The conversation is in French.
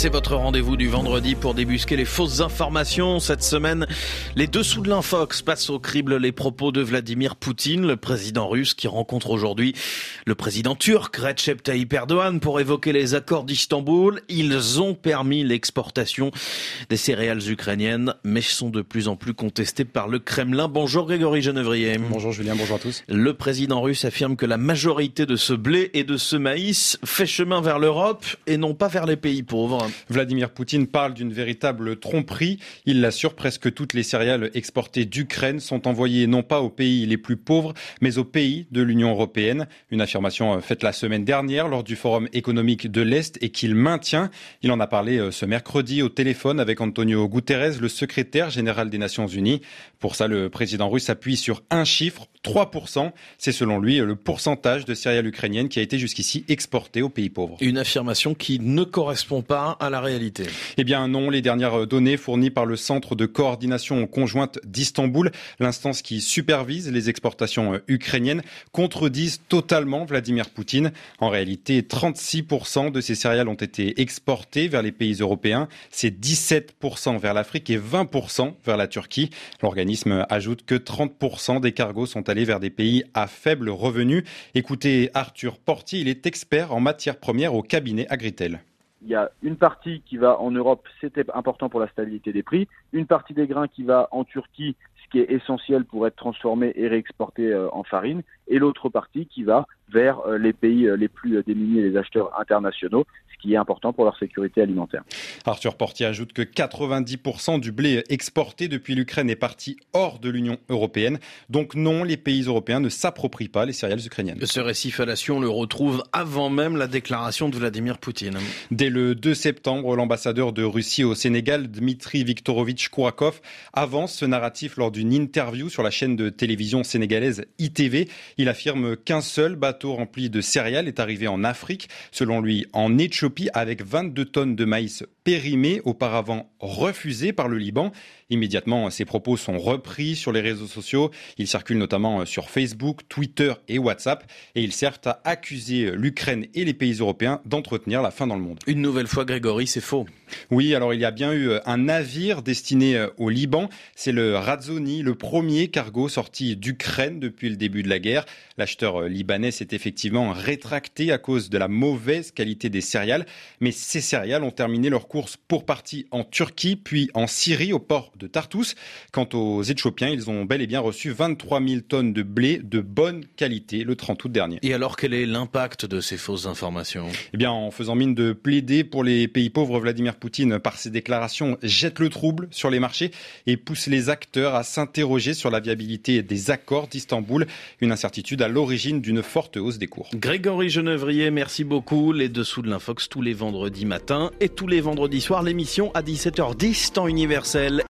C'est votre rendez-vous du vendredi pour débusquer les fausses informations. Cette semaine, les dessous de l'infox passent au crible les propos de Vladimir Poutine, le président russe qui rencontre aujourd'hui le président turc Recep Tayyip Erdogan pour évoquer les accords d'Istanbul. Ils ont permis l'exportation des céréales ukrainiennes, mais sont de plus en plus contestés par le Kremlin. Bonjour Grégory Genevrier. Bonjour Julien, bonjour à tous. Le président russe affirme que la majorité de ce blé et de ce maïs fait chemin vers l'Europe et non pas vers les pays pauvres. Vladimir Poutine parle d'une véritable tromperie. Il l'assure, presque toutes les céréales exportées d'Ukraine sont envoyées non pas aux pays les plus pauvres, mais aux pays de l'Union européenne. Une affirmation faite la semaine dernière lors du Forum économique de l'Est et qu'il maintient. Il en a parlé euh, ce mercredi au téléphone avec Antonio Guterres, le secrétaire général des Nations Unies. Pour ça, le président russe appuie sur un chiffre, 3%. C'est selon lui le pourcentage de céréales ukrainiennes qui a été jusqu'ici exporté aux pays pauvres. Une affirmation qui ne correspond pas à la réalité. Eh bien non, les dernières données fournies par le Centre de coordination conjointe d'Istanbul, l'instance qui supervise les exportations ukrainiennes, contredisent totalement Vladimir Poutine. En réalité, 36% de ces céréales ont été exportées vers les pays européens, c'est 17% vers l'Afrique et 20% vers la Turquie. L'organisme ajoute que 30% des cargos sont allés vers des pays à faible revenu. Écoutez Arthur Portier, il est expert en matières premières au cabinet Agritel. Il y a une partie qui va en Europe, c'était important pour la stabilité des prix, une partie des grains qui va en Turquie, ce qui est essentiel pour être transformé et réexporté euh, en farine, et l'autre partie qui va vers euh, les pays euh, les plus démunis et les acheteurs internationaux, ce qui est important pour leur sécurité alimentaire. Arthur Portier ajoute que 90% du blé exporté depuis l'Ukraine est parti hors de l'Union européenne. Donc non, les pays européens ne s'approprient pas les céréales ukrainiennes. Ce récit fallacieux, on le retrouve avant même la déclaration de Vladimir Poutine. Dès le 2 septembre, l'ambassadeur de Russie au Sénégal, Dmitri Viktorovitch Kourakov, avance ce narratif lors d'une interview sur la chaîne de télévision sénégalaise ITV. Il affirme qu'un seul bateau rempli de céréales est arrivé en Afrique, selon lui en Éthiopie, avec 22 tonnes de maïs périmé, auparavant refusé par le Liban. Immédiatement, ces propos sont repris sur les réseaux sociaux. Ils circulent notamment sur Facebook, Twitter et WhatsApp et ils servent à accuser l'Ukraine et les pays européens d'entretenir la faim dans le monde. Une nouvelle fois, Grégory, c'est faux. Oui, alors il y a bien eu un navire destiné au Liban. C'est le Razoni, le premier cargo sorti d'Ukraine depuis le début de la guerre. L'acheteur libanais s'est effectivement rétracté à cause de la mauvaise qualité des céréales. Mais ces céréales ont terminé leur course pour partie en Turquie, puis en Syrie, au port de Tartus. Quant aux Éthiopiens, ils ont bel et bien reçu 23 000 tonnes de blé de bonne qualité le 30 août dernier. Et alors, quel est l'impact de ces fausses informations? Eh bien, en faisant mine de plaider pour les pays pauvres, Vladimir Poutine, par ses déclarations, jette le trouble sur les marchés et pousse les acteurs à s'interroger sur la viabilité des accords d'Istanbul, une incertitude à l'origine d'une forte hausse des cours. Grégory Genevrier, merci beaucoup. Les dessous de l'Infox tous les vendredis matins et tous les vendredis soirs, l'émission à 17h10 temps universel.